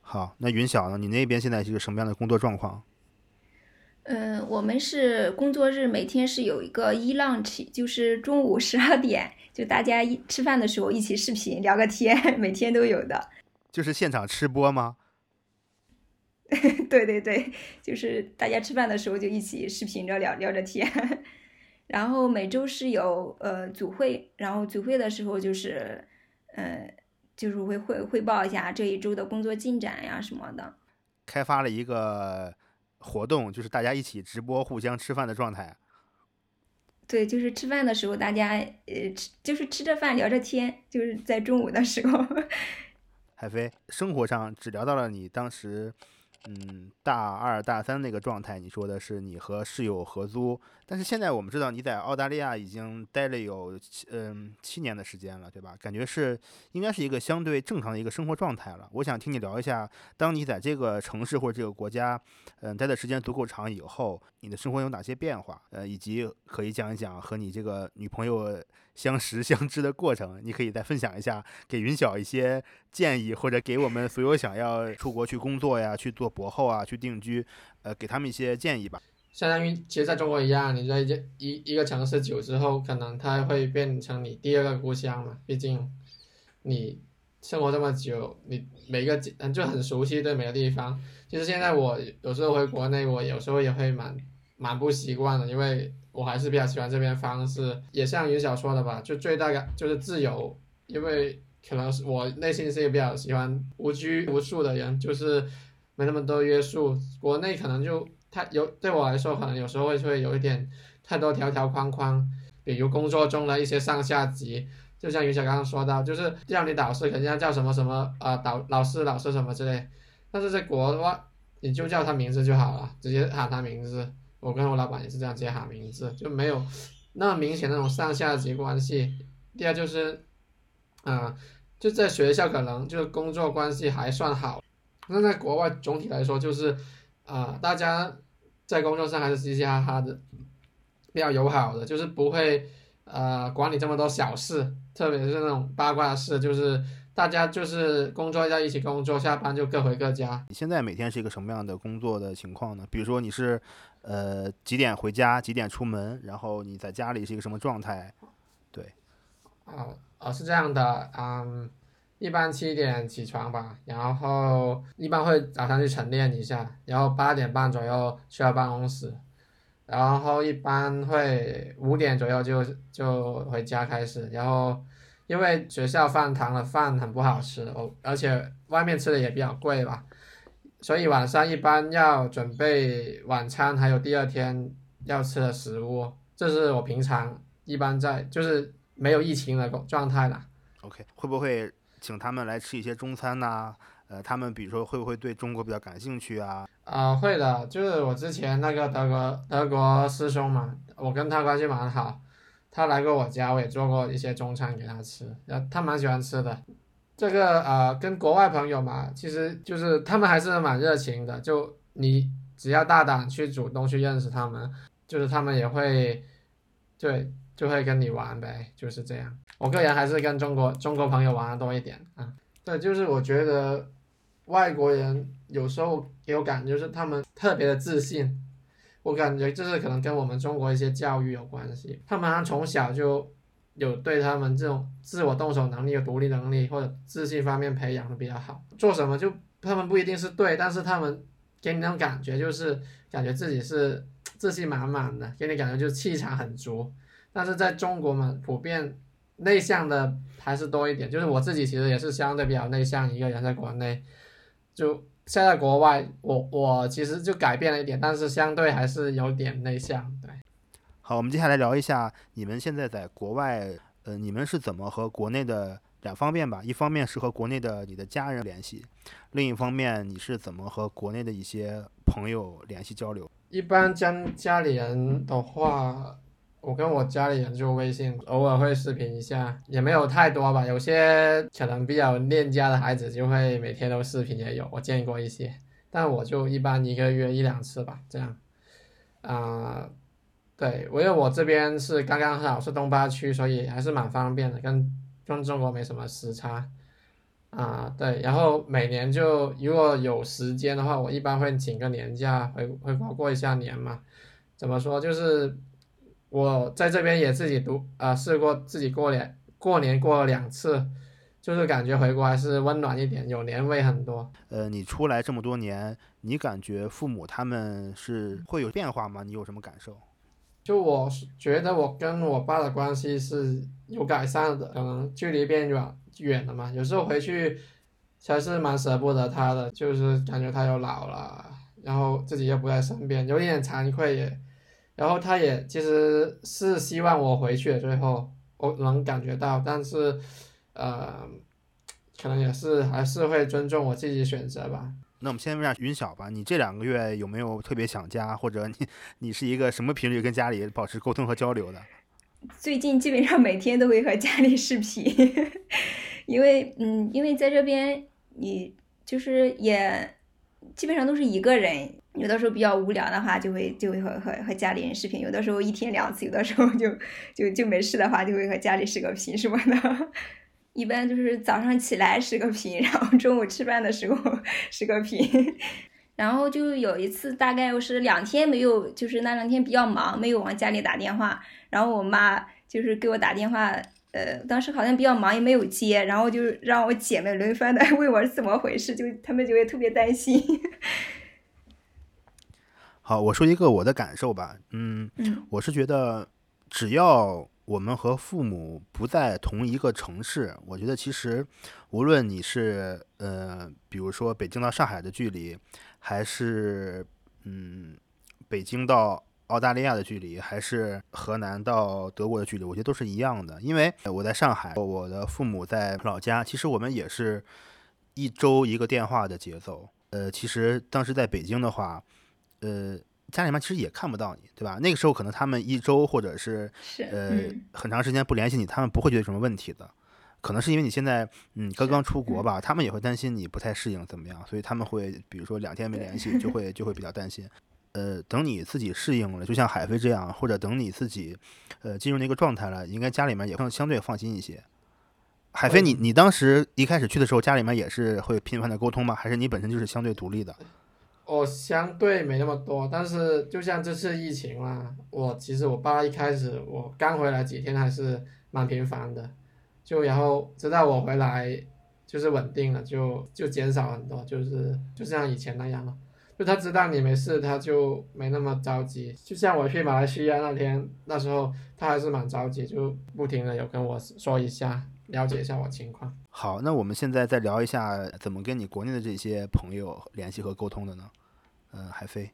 好，那云晓呢？你那边现在是个什么样的工作状况？嗯，我们是工作日每天是有一个 e lunch，就是中午十二点，就大家一吃饭的时候一起视频聊个天，每天都有的。就是现场吃播吗？对对对，就是大家吃饭的时候就一起视频着聊聊着天，然后每周是有呃组会，然后组会的时候就是呃就是会汇汇报一下这一周的工作进展呀什么的。开发了一个活动，就是大家一起直播、互相吃饭的状态。对，就是吃饭的时候大家呃吃就是吃着饭聊着天，就是在中午的时候。海飞，生活上只聊到了你当时，嗯，大二大三那个状态。你说的是你和室友合租，但是现在我们知道你在澳大利亚已经待了有七嗯七年的时间了，对吧？感觉是应该是一个相对正常的一个生活状态了。我想听你聊一下，当你在这个城市或者这个国家，嗯，待的时间足够长以后，你的生活有哪些变化？呃，以及可以讲一讲和你这个女朋友相识 相知的过程，你可以再分享一下，给云晓一些建议，或者给我们所有想要出国去工作呀、去做博后啊、去定居，呃，给他们一些建议吧。相当于其实在中国一样，你在一一一个城市久之后，可能它会变成你第二个故乡嘛。毕竟你生活这么久，你每个就很熟悉对每个地方。其实现在我有时候回国内，我有时候也会蛮蛮不习惯的，因为我还是比较喜欢这边方式。也像云晓说的吧，就最大的就是自由，因为可能是我内心是一个比较喜欢无拘无束的人，就是没那么多约束。国内可能就太有对我来说，可能有时候会会有一点太多条条框框，比如工作中的一些上下级，就像于小刚刚说到，就是叫你导师肯定要叫什么什么啊、导老师老师什么之类，但是在国的话，你就叫他名字就好了，直接喊他名字。我跟我老板也是这样，直接喊名字，就没有那么明显那种上下级关系。第二就是，嗯、就在学校可能就是工作关系还算好，那在国外总体来说就是。啊、大家在工作上还是嘻嘻哈哈的，比较友好的，就是不会呃管你这么多小事，特别是那种八卦事，就是大家就是工作在一起工作，下班就各回各家。你现在每天是一个什么样的工作的情况呢？比如说你是呃几点回家，几点出门，然后你在家里是一个什么状态？对，啊啊是这样的，嗯。一般七点起床吧，然后一般会早上去晨练一下，然后八点半左右去到办公室，然后一般会五点左右就就回家开始，然后因为学校饭堂的饭很不好吃，我而且外面吃的也比较贵吧，所以晚上一般要准备晚餐，还有第二天要吃的食物，这是我平常一般在就是没有疫情的状态啦。OK，会不会请他们来吃一些中餐呐、呃，他们比如说会不会对中国比较感兴趣啊？啊、会的，就是我之前那个德国德国师兄嘛，我跟他关系蛮好，他来过我家，我也做过一些中餐给他吃，他蛮喜欢吃的。这个呃，跟国外朋友嘛，其实就是他们还是蛮热情的，就你只要大胆去主动去认识他们，就是他们也会，对，就会跟你玩呗，就是这样。我个人还是跟中国中国朋友玩的多一点啊。对，就是我觉得外国人有时候给我感觉就是他们特别的自信，我感觉这是可能跟我们中国一些教育有关系，他们从小就有对他们这种自我动手能力、有独立能力或者自信方面培养的比较好，做什么就他们不一定是对，但是他们给你那种感觉就是感觉自己是自信满满的，给你感觉就是气场很足，但是在中国嘛，普遍内向的还是多一点，就是我自己其实也是相对比较内向一个人，在国内，就现在国外，我我其实就改变了一点，但是相对还是有点内向，对。好，我们接下来聊一下你们现在在国外，呃，你们是怎么和国内的两方面吧？一方面是和国内的你的家人联系，另一方面你是怎么和国内的一些朋友联系交流？一般家家里人的话，我跟我家里人就微信，偶尔会视频一下，也没有太多吧。有些可能比较恋家的孩子就会每天都视频，也有我见过一些，但我就一般一个月一两次吧，这样。啊、对，因为我这边是刚刚好是东八区，所以还是蛮方便的，跟跟中国没什么时差。啊，对，然后每年就如果有时间的话，我一般会请个年假回回国过一下年嘛。怎么说？就是我在这边也自己读啊、试过自己过年过年过了两次，就是感觉回国还是温暖一点，有年味很多。呃，你出来这么多年，你感觉父母他们是会有变化吗？你有什么感受？就我是觉得我跟我爸的关系是有改善的，可能距离变远远了嘛，有时候回去还是蛮舍不得他的，就是感觉他又老了，然后自己又不在身边，有点惭愧也。然后他也其实是希望我回去，最后我能感觉到，但是呃，可能也是还是会尊重我自己选择吧。那我们先问一下云晓吧，你这两个月有没有特别想家，或者你你是一个什么频率跟家里保持沟通和交流的？最近基本上每天都会和家里视频，因为嗯，因为在这边你就是也基本上都是一个人，有的时候比较无聊的话，就会就会和和和家里人视频，有的时候一天两次，有的时候就就就没事的话，就会和家里视个频什么的。一般就是早上起来视个频，然后中午吃饭的时候 视个频。然后就有一次，大概我是两天没有，就是那两天比较忙，没有往家里打电话。然后我妈就是给我打电话，呃，当时好像比较忙，也没有接，然后就让我姐妹轮番的 问我是怎么回事，就他们就会特别担心。好，我说一个我的感受吧，嗯，嗯我是觉得只要我们和父母不在同一个城市，我觉得其实无论你是呃，比如说北京到上海的距离，还是嗯北京到澳大利亚的距离，还是河南到德国的距离，我觉得都是一样的。因为我在上海，我的父母在老家，其实我们也是一周一个电话的节奏。呃，其实当时在北京的话，呃，家里面其实也看不到你，对吧？那个时候可能他们一周或者是是，呃嗯很长时间不联系你，他们不会觉得有什么问题的。可能是因为你现在嗯刚刚出国吧，他们也会担心你不太适应怎么样，所以他们会比如说两天没联系，就会就会比较担心。呃，等你自己适应了，就像海飞这样，或者等你自己呃进入那个状态了，应该家里面也更相对放心一些。海飞，你你当时一开始去的时候，家里面也是会频繁的沟通吗？还是你本身就是相对独立的？我相对没那么多，但是就像这次疫情嘛，我其实我爸一开始我刚回来几天还是蛮频繁的，就然后直到我回来就是稳定了，就就减少很多，就是就像以前那样了。就他知道你没事，他就没那么着急。就像我去马来西亚那天，那时候他还是蛮着急，就不停的有跟我说一下，了解一下我情况。好，那我们现在再聊一下怎么跟你国内的这些朋友联系和沟通的呢？嗯，海飞。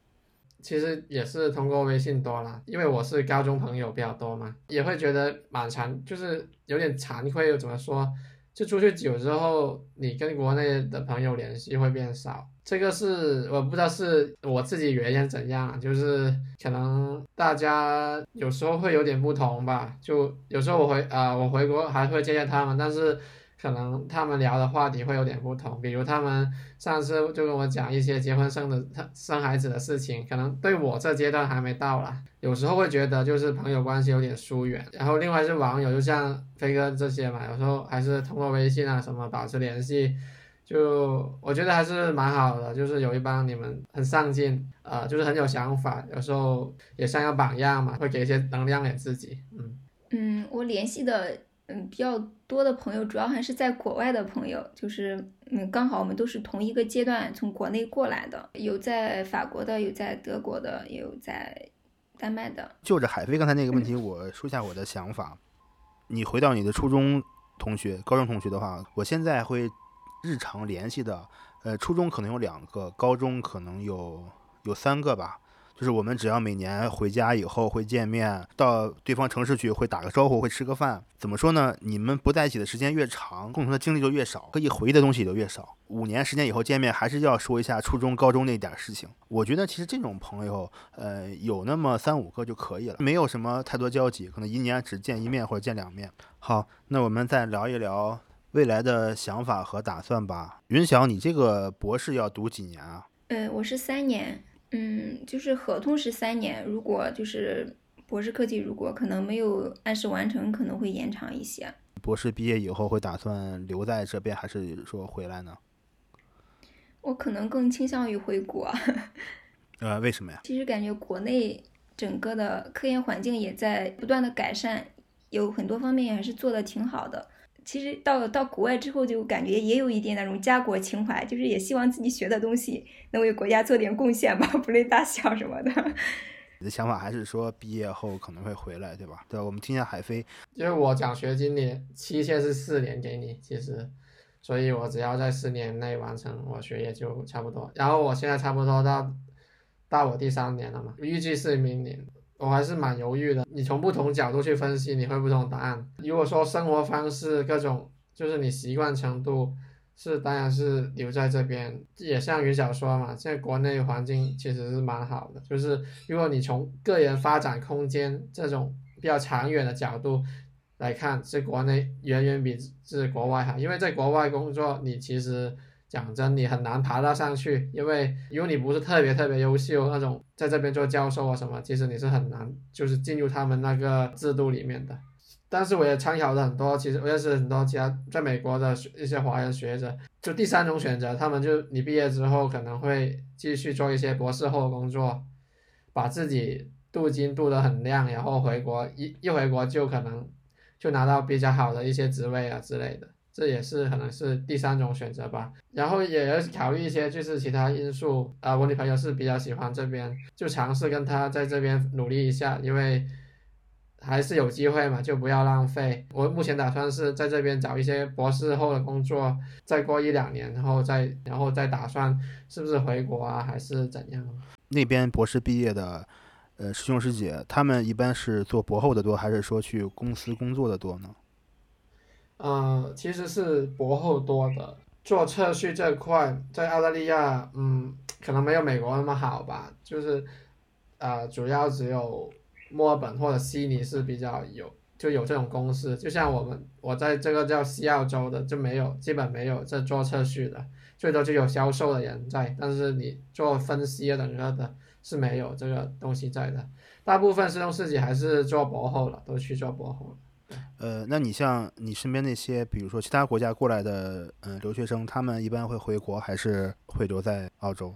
其实也是通过微信多了，因为我是高中朋友比较多嘛，也会觉得蛮惭，就是有点惭愧，又怎么说？就出去久之后，你跟国内的朋友联系会变少。这个是我不知道是我自己原因怎样，就是可能大家有时候会有点不同吧。就有时候我回啊，我回国还会见见他们，但是。可能他们聊的话题会有点不同，比如他们上次就跟我讲一些结婚生的、生孩子的事情，可能对我这阶段还没到啦。有时候会觉得就是朋友关系有点疏远。然后另外是网友，就像飞哥这些嘛，有时候还是通过微信啊什么保持联系，就我觉得还是蛮好的。就是有一帮你们很上进，呃，就是很有想法，有时候也像个榜样嘛，会给一些能量给自己。嗯嗯，我联系的。嗯，比较多的朋友主要还是在国外的朋友，就是嗯，刚好我们都是同一个阶段从国内过来的，有在法国的，有在德国的，也有在丹麦的。就着海飞刚才那个问题，我说下我的想法。你回到你的初中同学、高中同学的话，我现在会日常联系的，呃，初中可能有两个，高中可能有有三个吧。就是我们只要每年回家以后会见面，到对方城市去会打个招呼，会吃个饭。怎么说呢？你们不在一起的时间越长，共同的经历就越少，可以回忆的东西也就越少。五年时间以后见面，还是要说一下初中、高中那点事情。我觉得其实这种朋友，呃，有那么三五个就可以了，没有什么太多交集，可能一年只见一面或者见两面。好，那我们再聊一聊未来的想法和打算吧。云晓，你这个博士要读几年啊？嗯，我是三年。嗯，就是合同是三年，如果就是博士课题如果可能没有按时完成，可能会延长一些。博士毕业以后会打算留在这边，还是说回来呢？我可能更倾向于回国。呃，为什么呀？其实感觉国内整个的科研环境也在不断的改善，有很多方面还是做的挺好的。其实到到国外之后，就感觉也有一点那种家国情怀，就是也希望自己学的东西能为国家做点贡献吧，不论大小什么的。你的想法还是说毕业后可能会回来，对吧？对，我们听一下海飞。因为我奖学金里期限是四年给你，其实，所以我只要在四年内完成我学业就差不多。然后我现在差不多到到我第三年了嘛，预计是明年。我还是蛮犹豫的。你从不同角度去分析，你会不同答案。如果说生活方式各种，就是你习惯程度，是当然是留在这边。也像云小说嘛，现在国内环境其实是蛮好的。就是如果你从个人发展空间这种比较长远的角度来看，是国内远远比是国外好。因为在国外工作，你其实。讲真，你很难爬到上去，因为如果你不是特别特别优秀那种，在这边做教授啊什么，其实你是很难就是进入他们那个制度里面的。但是我也参考了很多，其实我认识很多其他在美国的一些华人学者，就第三种选择，他们就你毕业之后可能会继续做一些博士后工作，把自己镀金镀得很亮，然后回国一一回国就可能就拿到比较好的一些职位啊之类的。这也是可能是第三种选择吧，然后也要考虑一些就是其他因素啊。我女朋友是比较喜欢这边，就尝试跟她在这边努力一下，因为还是有机会嘛，就不要浪费。我目前打算是在这边找一些博士后的工作，再过一两年，然后再然后再打算是不是回国啊，还是怎样？那边博士毕业的，呃，师兄师姐，他们一般是做博后的多，还是说去公司工作的多呢？嗯，其实是博后多的，做测序这块在澳大利亚，嗯，可能没有美国那么好吧。就是，呃，主要只有墨尔本或者悉尼是比较有，就有这种公司。就像我们，我在这个叫西澳洲的就没有，基本没有这做测序的，最多就有销售的人在，但是你做分析啊等等的，是没有这个东西在的。大部分是用自己还是做博后了，都去做博后。呃，那你像你身边那些，比如说其他国家过来的，嗯，留学生，他们一般会回国还是会留在澳洲？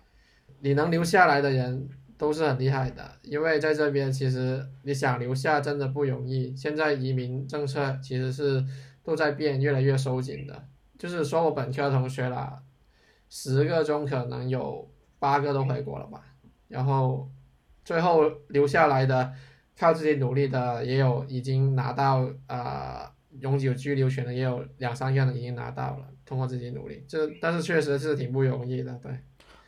你能留下来的人都是很厉害的，因为在这边其实你想留下真的不容易。现在移民政策其实是都在变，越来越收紧的。就是说我本科同学啦，十个中可能有八个都回国了吧，然后最后留下来的靠自己努力的也有已经拿到呃永久居留权的也有两三个人已经拿到了，通过自己努力，这但是确实是挺不容易的，对，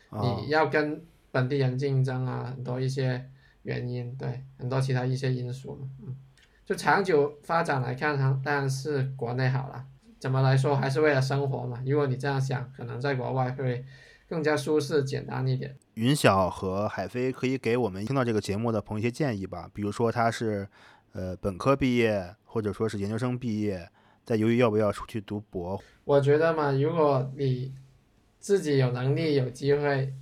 啊你要跟本地人竞争啊，很多一些原因，对，很多其他一些因素嘛，嗯，就长久发展来看，当当然是国内好了。怎么来说，还是为了生活嘛。如果你这样想，可能在国外会更加舒适、简单一点。云晓和海飞可以给我们听到这个节目的朋友一些建议吧，比如说他是呃本科毕业，或者说是研究生毕业，在犹豫要不要出去读博。我觉得嘛，如果你自己有能力、有机会，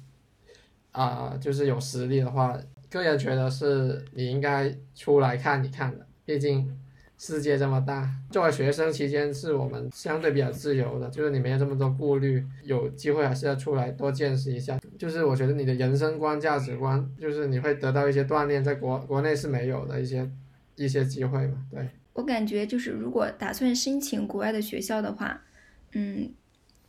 啊、就是有实力的话，个人觉得是你应该出来看一看的。毕竟世界这么大，作为学生期间是我们相对比较自由的，就是你没有这么多顾虑，有机会还是要出来多见识一下。就是我觉得你的人生观、价值观，就是你会得到一些锻炼，在国国内是没有的一些一些机会嘛。对，我感觉就是，如果打算申请国外的学校的话，嗯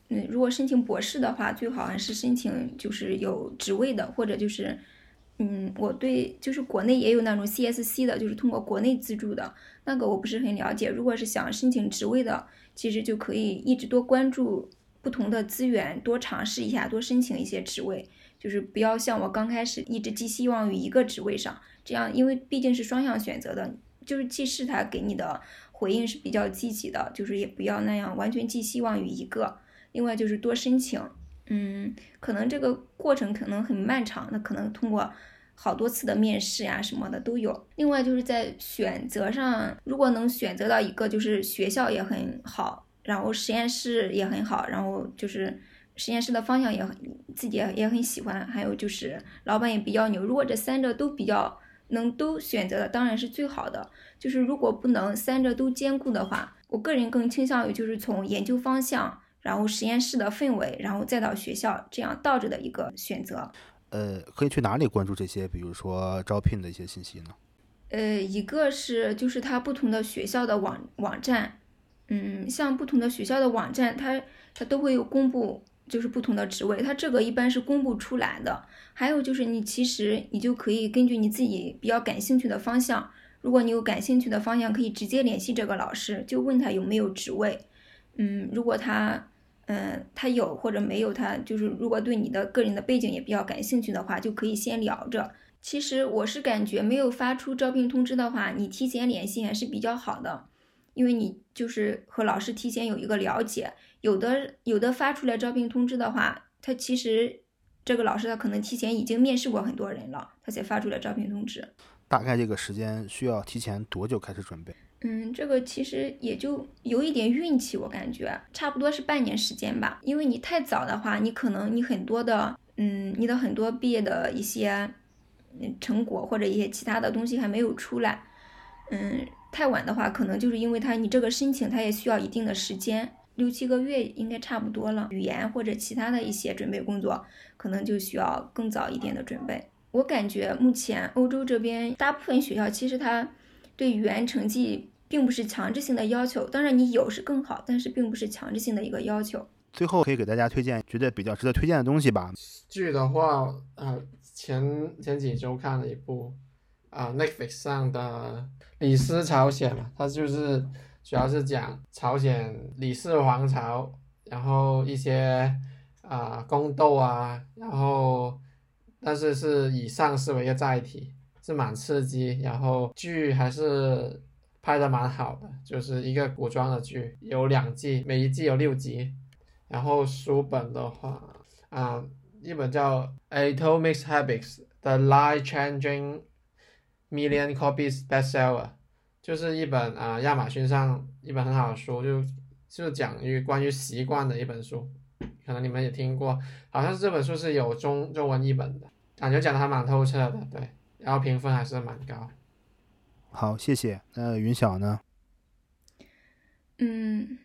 嗯，如果申请博士的话，最好还是申请就是有职位的，或者就是，嗯，我对就是国内也有那种 CSC 的，就是通过国内资助的那个，我不是很了解。如果是想申请职位的，其实就可以一直多关注不同的资源，多尝试一下，多申请一些职位。就是不要像我刚开始一直寄希望于一个职位上，这样因为毕竟是双向选择的，就是既是他给你的回应是比较积极的，就是也不要那样完全寄希望于一个。另外就是多申请，嗯，可能这个过程可能很漫长，那可能通过好多次的面试呀、什么的都有。另外就是在选择上，如果能选择到一个就是学校也很好，然后实验室也很好，然后就是实验室的方向也很自己也也很喜欢，还有就是老板也比较牛。如果这三者都比较能都选择的，当然是最好的。就是如果不能三者都兼顾的话，我个人更倾向于就是从研究方向。然后实验室的氛围，然后再到学校，这样倒着的一个选择。呃，可以去哪里关注这些，比如说招聘的一些信息呢？呃，一个是就是它不同的学校的网网站，嗯，像不同的学校的网站，它它都会有公布，就是不同的职位，它这个一般是公布出来的。还有就是你其实你就可以根据你自己比较感兴趣的方向，如果你有感兴趣的方向，可以直接联系这个老师，就问他有没有职位。嗯，如果他，嗯，他有或者没有，他就是如果对你的个人的背景也比较感兴趣的话，就可以先聊着。其实我是感觉没有发出招聘通知的话，你提前联系还是比较好的，因为你就是和老师提前有一个了解。有的有的发出来招聘通知的话，他其实这个老师他可能提前已经面试过很多人了，他才发出来招聘通知。大概这个时间需要提前多久开始准备？嗯，这个其实也就有一点运气，我感觉差不多是半年时间吧。因为你太早的话，你可能你很多的，嗯，你的很多毕业的一些嗯成果或者一些其他的东西还没有出来。嗯，太晚的话，可能就是因为他你这个申请，它也需要一定的时间，六七个月应该差不多了。语言或者其他的一些准备工作，可能就需要更早一点的准备。我感觉目前欧洲这边大部分学校其实它。对语言成绩并不是强制性的要求，当然你有是更好，但是并不是强制性的一个要求。最后可以给大家推荐觉得比较值得推荐的东西吧。剧的话，呃，前前几周看了一部啊、呃、Netflix 上的《李斯朝鲜》嘛，它就是主要是讲朝鲜李氏王朝，然后一些啊、呃、宫斗啊，然后但是是以上市为一个载体。是蛮刺激，然后剧还是拍的蛮好的，就是一个古装的剧，有两季，每一季有六集。然后书本的话，啊，一本叫《Atomic Habits: The Life-Changing Million Copies Bestseller》，就是一本啊亚马逊上一本很好的书，就就讲于关于习惯的一本书，可能你们也听过，好像是这本书是有中中文译本的，感觉讲的还蛮透彻的，对。然后评分还是蛮高。好，谢谢。那云晓呢？嗯，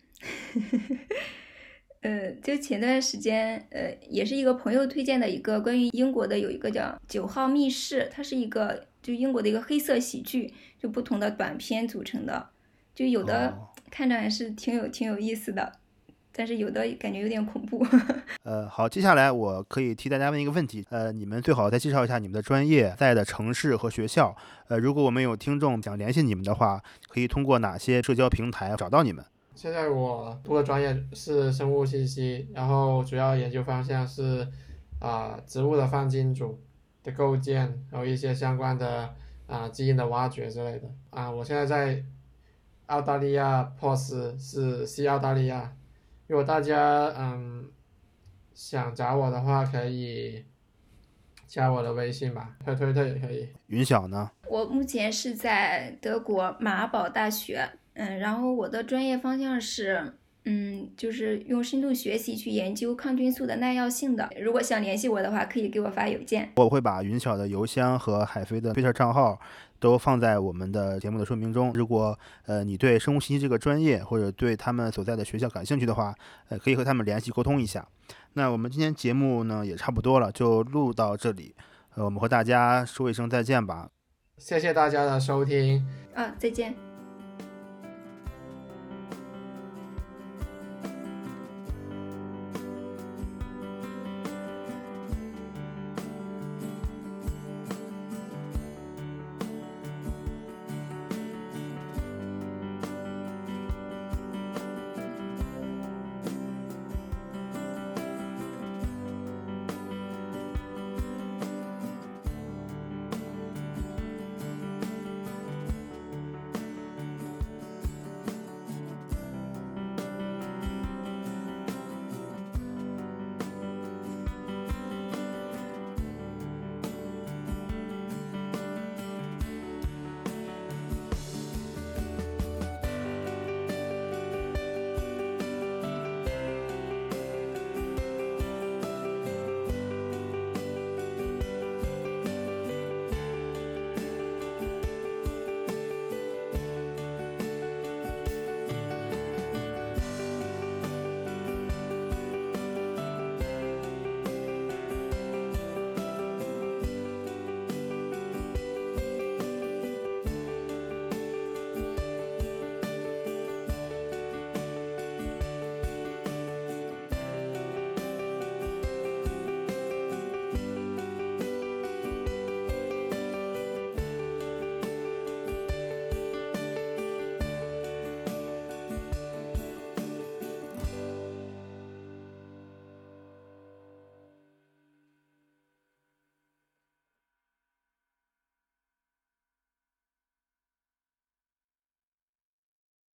呃，就前段时间，呃，也是一个朋友推荐的一个关于英国的，有一个叫《九号密室》，它是一个就英国的一个黑色喜剧，就不同的短片组成的，就有的看着还是挺有挺有意思的。但是有的感觉有点恐怖。呃，好，接下来我可以替大家问一个问题，呃，你们最好再介绍一下你们的专业在的城市和学校。呃，如果我们有听众想联系你们的话，可以通过哪些社交平台找到你们？现在我读的专业是生物信息，然后主要研究方向是啊、植物的放基因组的构建，还有一些相关的啊、基因的挖掘之类的啊。我现在在澳大利亚珀斯，是西澳大利亚。如果大家嗯想找我的话，可以加我的微信吧，推推特也可以。云晓呢？我目前是在德国马堡大学，嗯，然后我的专业方向是，嗯，就是用深度学习去研究抗菌素的耐药性的。如果想联系我的话，可以给我发邮件。我会把云晓的邮箱和海飞的 Twitter 账号都放在我们的节目的说明中。如果呃你对生物信息这个专业或者对他们所在的学校感兴趣的话，呃可以和他们联系沟通一下。那我们今天节目呢也差不多了，就录到这里。呃，我们和大家说一声再见吧。谢谢大家的收听。啊，再见。